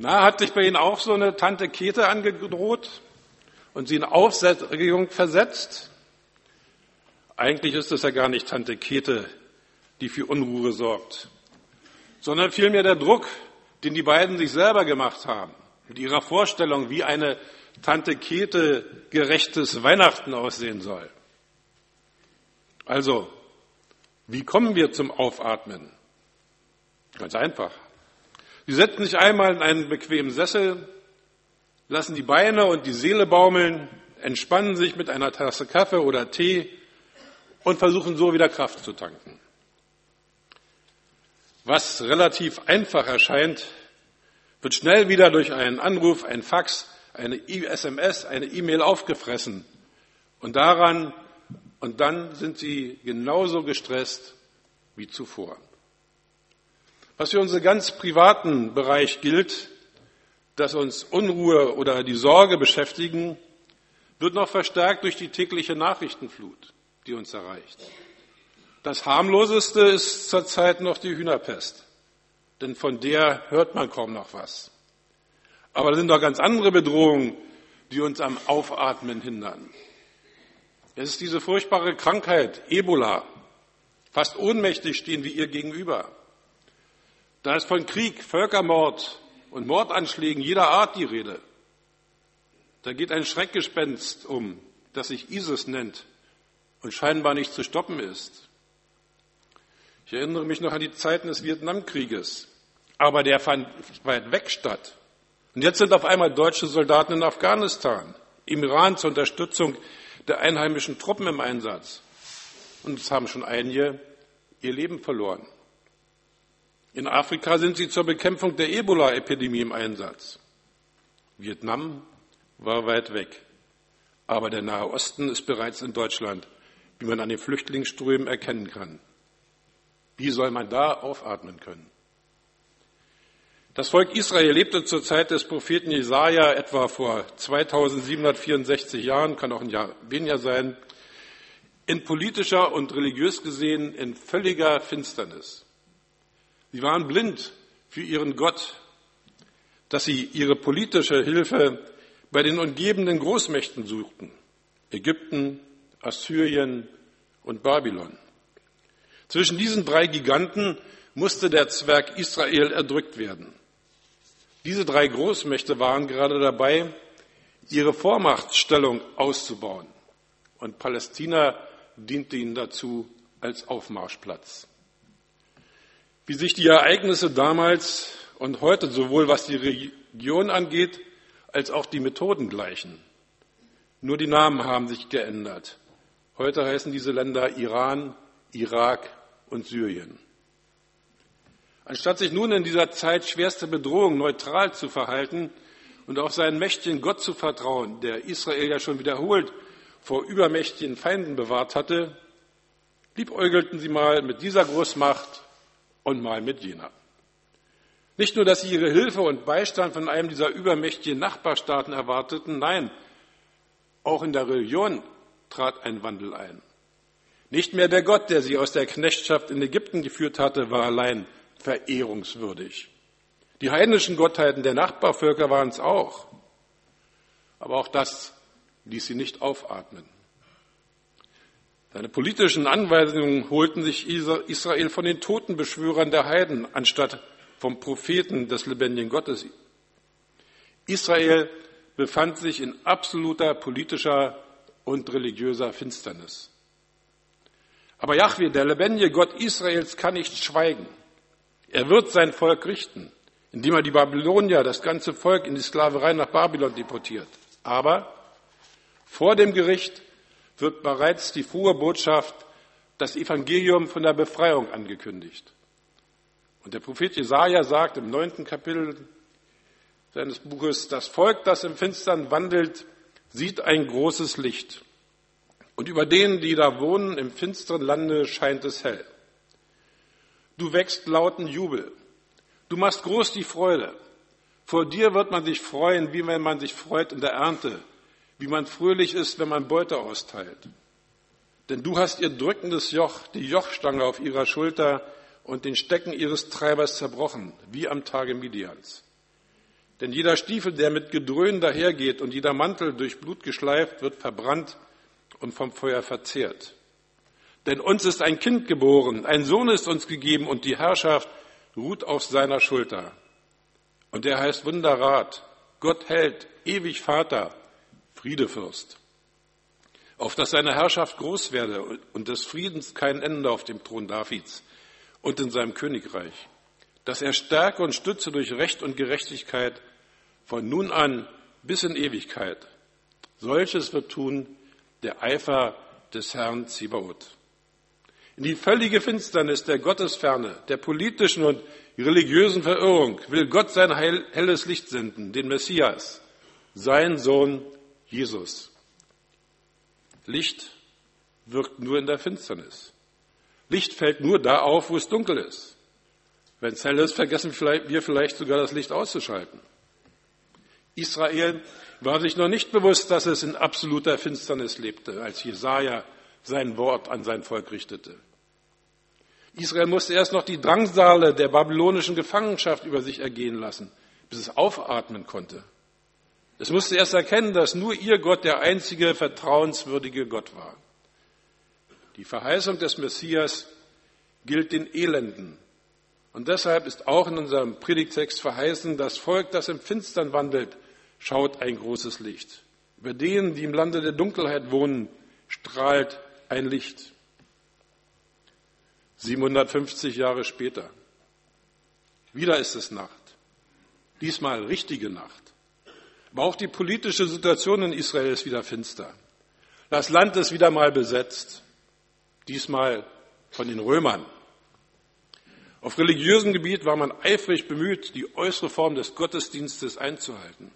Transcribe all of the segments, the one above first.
Na, hat sich bei Ihnen auch so eine Tante Kete angedroht und Sie in Aufregung versetzt? Eigentlich ist es ja gar nicht Tante Kete, die für Unruhe sorgt, sondern vielmehr der Druck, den die beiden sich selber gemacht haben, mit ihrer Vorstellung, wie eine Tante Kete gerechtes Weihnachten aussehen soll. Also, wie kommen wir zum Aufatmen? Ganz einfach. Sie setzen sich einmal in einen bequemen Sessel, lassen die Beine und die Seele baumeln, entspannen sich mit einer Tasse Kaffee oder Tee und versuchen so wieder Kraft zu tanken. Was relativ einfach erscheint, wird schnell wieder durch einen Anruf, ein Fax, eine SMS, eine E-Mail aufgefressen. Und daran und dann sind sie genauso gestresst wie zuvor. Was für unseren ganz privaten Bereich gilt, dass uns Unruhe oder die Sorge beschäftigen, wird noch verstärkt durch die tägliche Nachrichtenflut, die uns erreicht. Das harmloseste ist zurzeit noch die Hühnerpest, denn von der hört man kaum noch was. Aber es sind doch ganz andere Bedrohungen, die uns am Aufatmen hindern. Es ist diese furchtbare Krankheit, Ebola. Fast ohnmächtig stehen wir ihr gegenüber. Da ist von Krieg, Völkermord und Mordanschlägen jeder Art die Rede. Da geht ein Schreckgespenst um, das sich ISIS nennt und scheinbar nicht zu stoppen ist. Ich erinnere mich noch an die Zeiten des Vietnamkrieges, aber der fand weit weg statt. Und jetzt sind auf einmal deutsche Soldaten in Afghanistan, im Iran zur Unterstützung der einheimischen Truppen im Einsatz. Und es haben schon einige ihr Leben verloren. In Afrika sind sie zur Bekämpfung der Ebola-Epidemie im Einsatz. Vietnam war weit weg. Aber der Nahe Osten ist bereits in Deutschland, wie man an den Flüchtlingsströmen erkennen kann. Wie soll man da aufatmen können? Das Volk Israel lebte zur Zeit des Propheten Jesaja etwa vor 2764 Jahren, kann auch ein Jahr weniger sein, in politischer und religiös gesehen in völliger Finsternis. Sie waren blind für ihren Gott, dass sie ihre politische Hilfe bei den umgebenden Großmächten suchten. Ägypten, Assyrien und Babylon. Zwischen diesen drei Giganten musste der Zwerg Israel erdrückt werden. Diese drei Großmächte waren gerade dabei, ihre Vormachtstellung auszubauen. Und Palästina diente ihnen dazu als Aufmarschplatz wie sich die Ereignisse damals und heute sowohl was die Region angeht, als auch die Methoden gleichen. Nur die Namen haben sich geändert. Heute heißen diese Länder Iran, Irak und Syrien. Anstatt sich nun in dieser Zeit schwerste Bedrohung neutral zu verhalten und auf seinen mächtigen Gott zu vertrauen, der Israel ja schon wiederholt vor übermächtigen Feinden bewahrt hatte, liebäugelten sie mal mit dieser Großmacht und mal mit jener. Nicht nur, dass sie ihre Hilfe und Beistand von einem dieser übermächtigen Nachbarstaaten erwarteten, nein, auch in der Religion trat ein Wandel ein. Nicht mehr der Gott, der sie aus der Knechtschaft in Ägypten geführt hatte, war allein verehrungswürdig. Die heidnischen Gottheiten der Nachbarvölker waren es auch. Aber auch das ließ sie nicht aufatmen. Seine politischen Anweisungen holten sich Israel von den Totenbeschwörern der Heiden anstatt vom Propheten des lebendigen Gottes. Israel befand sich in absoluter politischer und religiöser Finsternis. Aber Yahweh, der lebendige Gott Israels, kann nicht schweigen. Er wird sein Volk richten, indem er die Babylonier, das ganze Volk in die Sklaverei nach Babylon deportiert. Aber vor dem Gericht wird bereits die frohe Botschaft, das Evangelium von der Befreiung angekündigt. Und der Prophet Jesaja sagt im neunten Kapitel seines Buches, das Volk, das im Finstern wandelt, sieht ein großes Licht. Und über denen, die da wohnen, im finsteren Lande scheint es hell. Du wächst lauten Jubel. Du machst groß die Freude. Vor dir wird man sich freuen, wie wenn man sich freut in der Ernte, wie man fröhlich ist, wenn man Beute austeilt. Denn du hast ihr drückendes Joch, die Jochstange auf ihrer Schulter und den Stecken ihres Treibers zerbrochen, wie am Tage Midians. Denn jeder Stiefel, der mit Gedröhn dahergeht und jeder Mantel durch Blut geschleift, wird verbrannt und vom Feuer verzehrt. Denn uns ist ein Kind geboren, ein Sohn ist uns gegeben und die Herrschaft ruht auf seiner Schulter. Und er heißt Wunderrat, Gott hält, ewig Vater, Friedefürst. Auf dass seine Herrschaft groß werde und des Friedens kein Ende auf dem Thron Davids und in seinem Königreich. Dass er stärke und stütze durch Recht und Gerechtigkeit von nun an bis in Ewigkeit. Solches wird tun der Eifer des Herrn Zibaoth. In die völlige Finsternis der Gottesferne, der politischen und religiösen Verirrung will Gott sein helles Licht senden, den Messias, sein Sohn Jesus. Licht wirkt nur in der Finsternis. Licht fällt nur da auf, wo es dunkel ist. Wenn es hell ist, vergessen wir vielleicht sogar das Licht auszuschalten. Israel war sich noch nicht bewusst, dass es in absoluter Finsternis lebte, als Jesaja sein Wort an sein Volk richtete. Israel musste erst noch die Drangsale der babylonischen Gefangenschaft über sich ergehen lassen, bis es aufatmen konnte. Es musste erst erkennen, dass nur ihr Gott der einzige vertrauenswürdige Gott war. Die Verheißung des Messias gilt den Elenden. Und deshalb ist auch in unserem Predigtext verheißen, das Volk, das im Finstern wandelt, schaut ein großes Licht. Über denen, die im Lande der Dunkelheit wohnen, strahlt ein Licht. 750 Jahre später. Wieder ist es Nacht. Diesmal richtige Nacht. Aber auch die politische Situation in Israel ist wieder finster. Das Land ist wieder mal besetzt. Diesmal von den Römern. Auf religiösem Gebiet war man eifrig bemüht, die äußere Form des Gottesdienstes einzuhalten.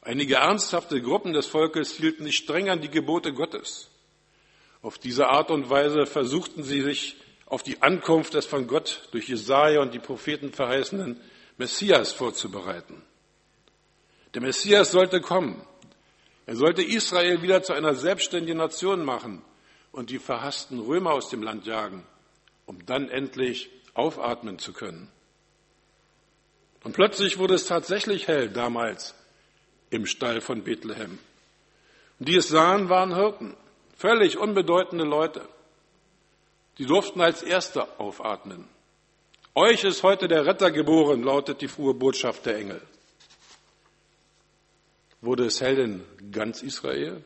Einige ernsthafte Gruppen des Volkes hielten sich streng an die Gebote Gottes. Auf diese Art und Weise versuchten sie sich auf die Ankunft des von Gott durch Jesaja und die Propheten verheißenen Messias vorzubereiten. Der Messias sollte kommen. Er sollte Israel wieder zu einer selbstständigen Nation machen und die verhassten Römer aus dem Land jagen, um dann endlich aufatmen zu können. Und plötzlich wurde es tatsächlich hell damals im Stall von Bethlehem. Und die es sahen, waren Hirten, völlig unbedeutende Leute. Die durften als Erste aufatmen. Euch ist heute der Retter geboren, lautet die frohe Botschaft der Engel. Wurde es hell in ganz Israel?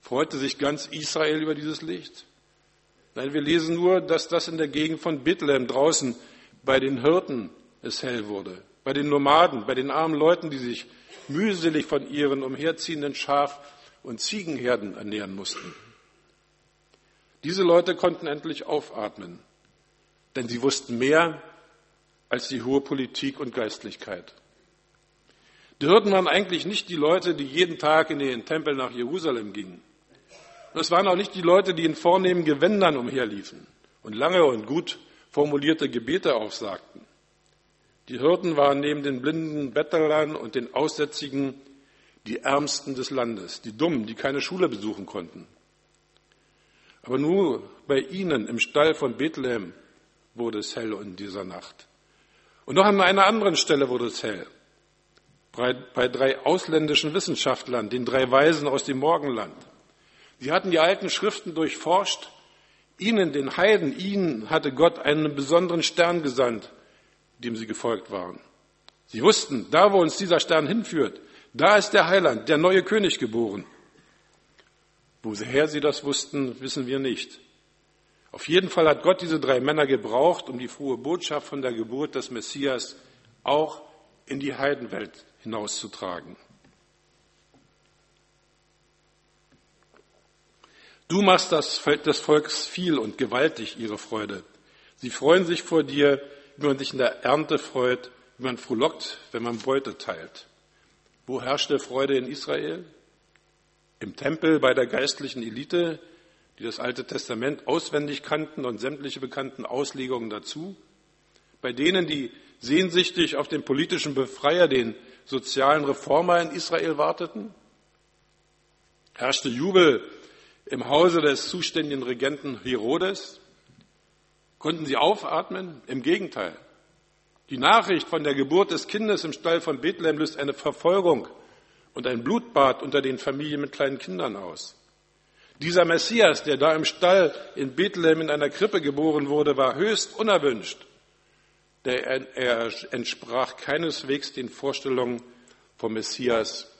Freute sich ganz Israel über dieses Licht? Nein, wir lesen nur, dass das in der Gegend von Bethlehem draußen bei den Hirten es hell wurde, bei den Nomaden, bei den armen Leuten, die sich mühselig von ihren umherziehenden Schaf- und Ziegenherden ernähren mussten. Diese Leute konnten endlich aufatmen, denn sie wussten mehr als die hohe Politik und Geistlichkeit. Die Hirten waren eigentlich nicht die Leute, die jeden Tag in den Tempel nach Jerusalem gingen. Es waren auch nicht die Leute, die in vornehmen Gewändern umherliefen und lange und gut formulierte Gebete aufsagten. Die Hirten waren neben den blinden Bettlern und den Aussätzigen die Ärmsten des Landes, die Dummen, die keine Schule besuchen konnten. Aber nur bei ihnen im Stall von Bethlehem wurde es hell in dieser Nacht. Und noch an einer anderen Stelle wurde es hell. Bei, bei drei ausländischen Wissenschaftlern, den drei Weisen aus dem Morgenland. Sie hatten die alten Schriften durchforscht. Ihnen, den Heiden, ihnen hatte Gott einen besonderen Stern gesandt, dem sie gefolgt waren. Sie wussten, da wo uns dieser Stern hinführt, da ist der Heiland, der neue König geboren. Woher sie das wussten, wissen wir nicht. Auf jeden Fall hat Gott diese drei Männer gebraucht, um die frohe Botschaft von der Geburt des Messias auch in die Heidenwelt hinauszutragen. Du machst das des Volkes viel und gewaltig ihre Freude. Sie freuen sich vor dir wie man sich in der Ernte freut, wie man frohlockt, wenn man Beute teilt. Wo herrschte Freude in Israel? Im Tempel bei der geistlichen Elite, die das Alte Testament auswendig kannten und sämtliche bekannten Auslegungen dazu? Bei denen, die sehnsüchtig auf den politischen Befreier, den sozialen Reformer in Israel warteten? Herrschte Jubel im Hause des zuständigen Regenten Herodes? Konnten sie aufatmen? Im Gegenteil. Die Nachricht von der Geburt des Kindes im Stall von Bethlehem löst eine Verfolgung und ein Blutbad unter den Familien mit kleinen Kindern aus. Dieser Messias, der da im Stall in Bethlehem in einer Krippe geboren wurde, war höchst unerwünscht. Der, er entsprach keineswegs den Vorstellungen vom Messias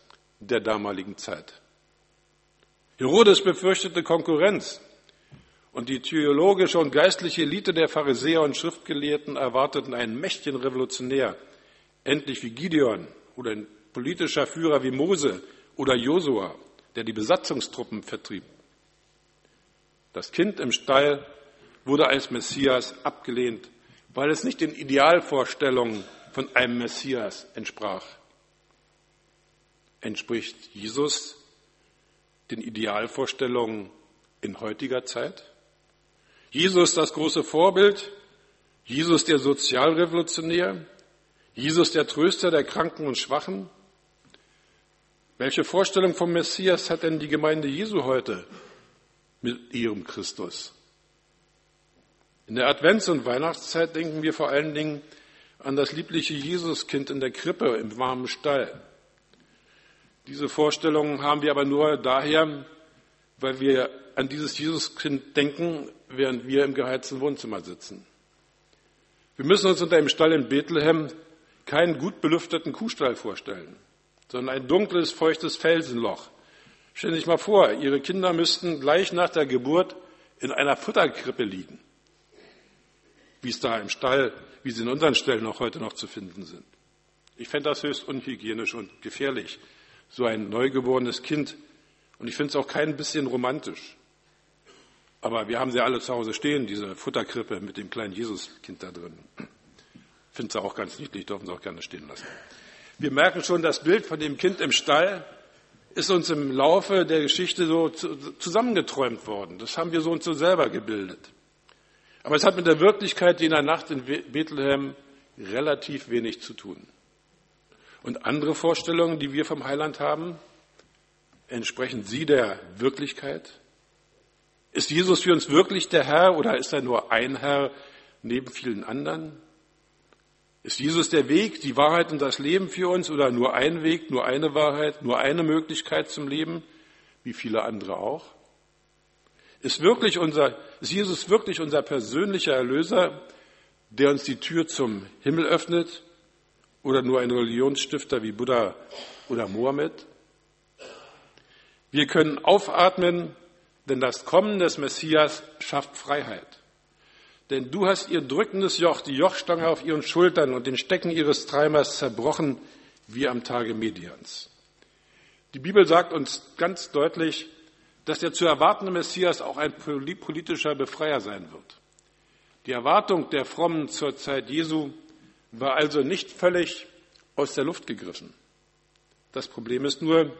der damaligen Zeit. Herodes befürchtete Konkurrenz und die theologische und geistliche Elite der Pharisäer und Schriftgelehrten erwarteten einen mächtigen Revolutionär, endlich wie Gideon oder ein politischer Führer wie Mose oder Josua, der die Besatzungstruppen vertrieb. Das Kind im Stall wurde als Messias abgelehnt, weil es nicht den Idealvorstellungen von einem Messias entsprach. Entspricht Jesus den Idealvorstellungen in heutiger Zeit? Jesus das große Vorbild, Jesus der Sozialrevolutionär, Jesus der Tröster der Kranken und Schwachen? Welche Vorstellung vom Messias hat denn die Gemeinde Jesu heute? mit ihrem Christus. In der Advents- und Weihnachtszeit denken wir vor allen Dingen an das liebliche Jesuskind in der Krippe im warmen Stall. Diese Vorstellungen haben wir aber nur daher, weil wir an dieses Jesuskind denken, während wir im geheizten Wohnzimmer sitzen. Wir müssen uns unter dem Stall in Bethlehem keinen gut belüfteten Kuhstall vorstellen, sondern ein dunkles, feuchtes Felsenloch, Stellen Sie sich mal vor, Ihre Kinder müssten gleich nach der Geburt in einer Futterkrippe liegen, wie es da im Stall, wie sie in unseren Ställen auch heute noch zu finden sind. Ich fände das höchst unhygienisch und gefährlich, so ein neugeborenes Kind. Und ich finde es auch kein bisschen romantisch. Aber wir haben sie alle zu Hause stehen, diese Futterkrippe mit dem kleinen Jesuskind da drin. Finde sie auch ganz niedlich, dürfen sie auch gerne stehen lassen. Wir merken schon das Bild von dem Kind im Stall, ist uns im Laufe der Geschichte so zusammengeträumt worden. Das haben wir so und so selber gebildet. Aber es hat mit der Wirklichkeit, der Nacht in Bethlehem relativ wenig zu tun. Und andere Vorstellungen, die wir vom Heiland haben, entsprechen sie der Wirklichkeit? Ist Jesus für uns wirklich der Herr oder ist er nur ein Herr neben vielen anderen? Ist Jesus der Weg, die Wahrheit und das Leben für uns oder nur ein Weg, nur eine Wahrheit, nur eine Möglichkeit zum Leben, wie viele andere auch? Ist, wirklich unser, ist Jesus wirklich unser persönlicher Erlöser, der uns die Tür zum Himmel öffnet oder nur ein Religionsstifter wie Buddha oder Mohammed? Wir können aufatmen, denn das Kommen des Messias schafft Freiheit. Denn du hast ihr drückendes Joch, die Jochstange auf ihren Schultern und den Stecken ihres Treibers zerbrochen, wie am Tage Medians. Die Bibel sagt uns ganz deutlich, dass der zu erwartende Messias auch ein politischer Befreier sein wird. Die Erwartung der Frommen zur Zeit Jesu war also nicht völlig aus der Luft gegriffen. Das Problem ist nur,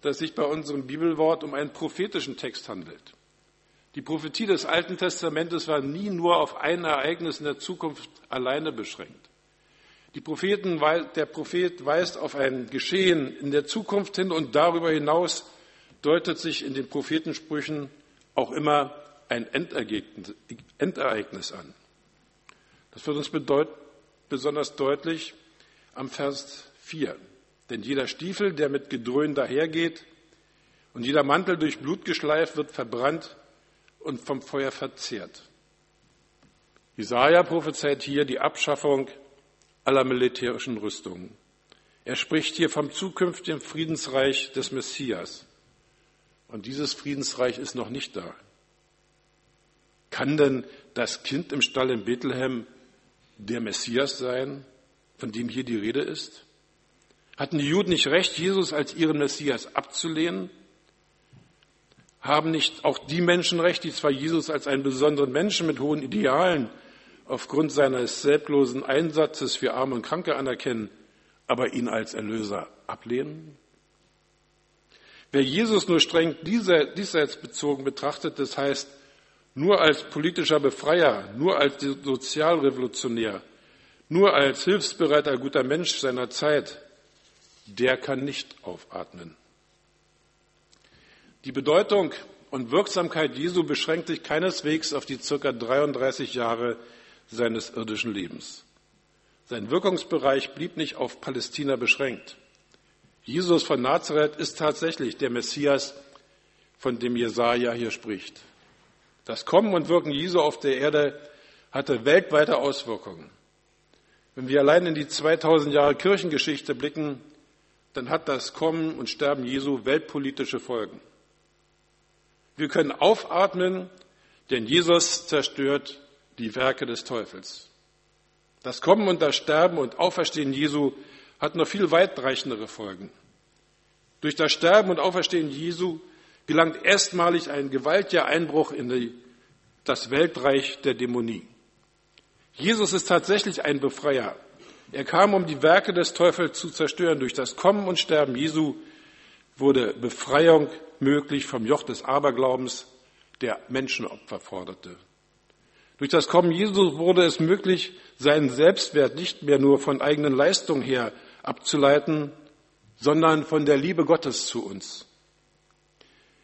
dass sich bei unserem Bibelwort um einen prophetischen Text handelt. Die Prophetie des Alten Testamentes war nie nur auf ein Ereignis in der Zukunft alleine beschränkt. Propheten, der Prophet weist auf ein Geschehen in der Zukunft hin und darüber hinaus deutet sich in den Prophetensprüchen auch immer ein Endereignis an. Das wird uns besonders deutlich am Vers 4. Denn jeder Stiefel, der mit Gedröhn dahergeht und jeder Mantel durch Blut geschleift wird verbrannt und vom Feuer verzehrt. Jesaja prophezeit hier die Abschaffung aller militärischen Rüstungen. Er spricht hier vom zukünftigen Friedensreich des Messias. Und dieses Friedensreich ist noch nicht da. Kann denn das Kind im Stall in Bethlehem der Messias sein, von dem hier die Rede ist? Hatten die Juden nicht recht, Jesus als ihren Messias abzulehnen? Haben nicht auch die Menschen recht, die zwar Jesus als einen besonderen Menschen mit hohen Idealen aufgrund seines selbstlosen Einsatzes für Arme und Kranke anerkennen, aber ihn als Erlöser ablehnen? Wer Jesus nur streng diesseitsbezogen betrachtet, das heißt nur als politischer Befreier, nur als Sozialrevolutionär, nur als hilfsbereiter guter Mensch seiner Zeit, der kann nicht aufatmen. Die Bedeutung und Wirksamkeit Jesu beschränkt sich keineswegs auf die circa 33 Jahre seines irdischen Lebens. Sein Wirkungsbereich blieb nicht auf Palästina beschränkt. Jesus von Nazareth ist tatsächlich der Messias, von dem Jesaja hier spricht. Das Kommen und Wirken Jesu auf der Erde hatte weltweite Auswirkungen. Wenn wir allein in die 2000 Jahre Kirchengeschichte blicken, dann hat das Kommen und Sterben Jesu weltpolitische Folgen. Wir können aufatmen, denn Jesus zerstört die Werke des Teufels. Das Kommen und das Sterben und Auferstehen Jesu hat noch viel weitreichendere Folgen. Durch das Sterben und Auferstehen Jesu gelangt erstmalig ein gewaltiger Einbruch in die, das Weltreich der Dämonie. Jesus ist tatsächlich ein Befreier. Er kam, um die Werke des Teufels zu zerstören. Durch das Kommen und Sterben Jesu wurde Befreiung möglich vom Joch des Aberglaubens, der Menschenopfer forderte. Durch das Kommen Jesu wurde es möglich, seinen Selbstwert nicht mehr nur von eigenen Leistungen her abzuleiten, sondern von der Liebe Gottes zu uns.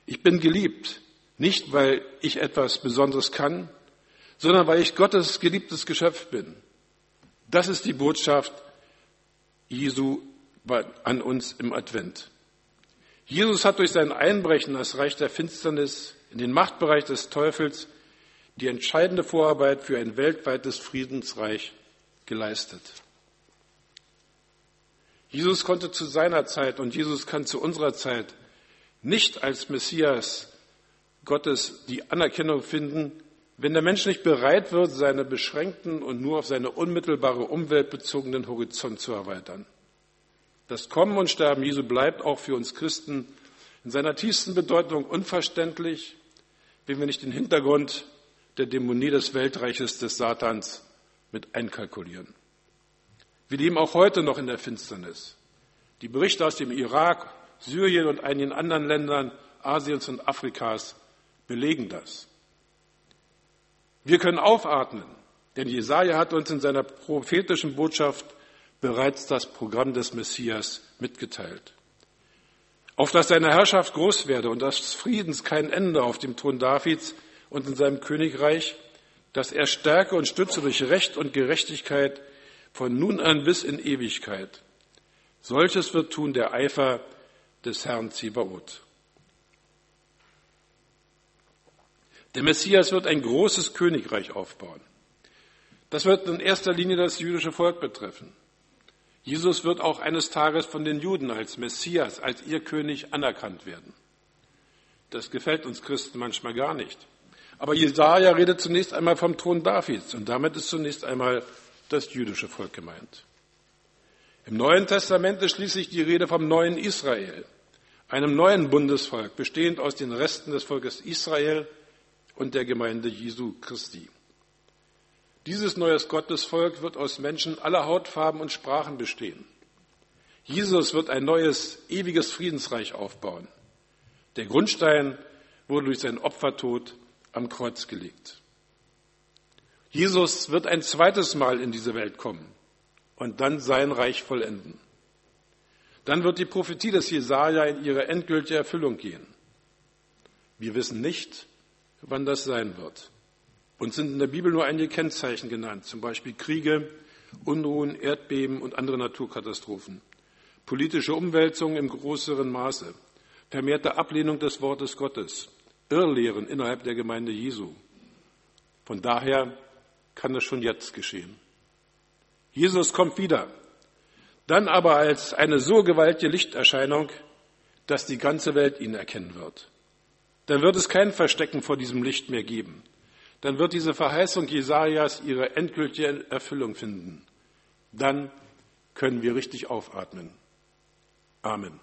Ich bin geliebt, nicht weil ich etwas Besonderes kann, sondern weil ich Gottes geliebtes Geschöpf bin. Das ist die Botschaft Jesu an uns im Advent. Jesus hat durch sein Einbrechen in das Reich der Finsternis, in den Machtbereich des Teufels, die entscheidende Vorarbeit für ein weltweites Friedensreich geleistet. Jesus konnte zu seiner Zeit und Jesus kann zu unserer Zeit nicht als Messias Gottes die Anerkennung finden, wenn der Mensch nicht bereit wird, seine beschränkten und nur auf seine unmittelbare Umwelt bezogenen Horizont zu erweitern. Das Kommen und Sterben Jesu bleibt auch für uns Christen in seiner tiefsten Bedeutung unverständlich, wenn wir nicht den Hintergrund der Dämonie des Weltreiches des Satans mit einkalkulieren. Wir leben auch heute noch in der Finsternis. Die Berichte aus dem Irak, Syrien und einigen anderen Ländern Asiens und Afrikas belegen das. Wir können aufatmen, denn Jesaja hat uns in seiner prophetischen Botschaft bereits das Programm des Messias mitgeteilt. Auf dass seine Herrschaft groß werde und des Friedens kein Ende auf dem Thron Davids und in seinem Königreich, dass er Stärke und Stütze durch Recht und Gerechtigkeit von nun an bis in Ewigkeit. Solches wird tun der Eifer des Herrn Zibaoth. Der Messias wird ein großes Königreich aufbauen. Das wird in erster Linie das jüdische Volk betreffen. Jesus wird auch eines Tages von den Juden als Messias, als ihr König anerkannt werden. Das gefällt uns Christen manchmal gar nicht. Aber Jesaja redet zunächst einmal vom Thron Davids und damit ist zunächst einmal das jüdische Volk gemeint. Im Neuen Testament ist schließlich die Rede vom neuen Israel, einem neuen Bundesvolk, bestehend aus den Resten des Volkes Israel und der Gemeinde Jesu Christi. Dieses neues Gottesvolk wird aus Menschen aller Hautfarben und Sprachen bestehen. Jesus wird ein neues, ewiges Friedensreich aufbauen. Der Grundstein wurde durch seinen Opfertod am Kreuz gelegt. Jesus wird ein zweites Mal in diese Welt kommen und dann sein Reich vollenden. Dann wird die Prophetie des Jesaja in ihre endgültige Erfüllung gehen. Wir wissen nicht, wann das sein wird. Und sind in der Bibel nur einige Kennzeichen genannt, zum Beispiel Kriege, Unruhen, Erdbeben und andere Naturkatastrophen, politische Umwälzungen im größeren Maße, vermehrte Ablehnung des Wortes Gottes, Irrlehren innerhalb der Gemeinde Jesu. Von daher kann das schon jetzt geschehen. Jesus kommt wieder, dann aber als eine so gewaltige Lichterscheinung, dass die ganze Welt ihn erkennen wird. Dann wird es kein Verstecken vor diesem Licht mehr geben. Dann wird diese Verheißung Jesajas ihre endgültige Erfüllung finden. Dann können wir richtig aufatmen. Amen.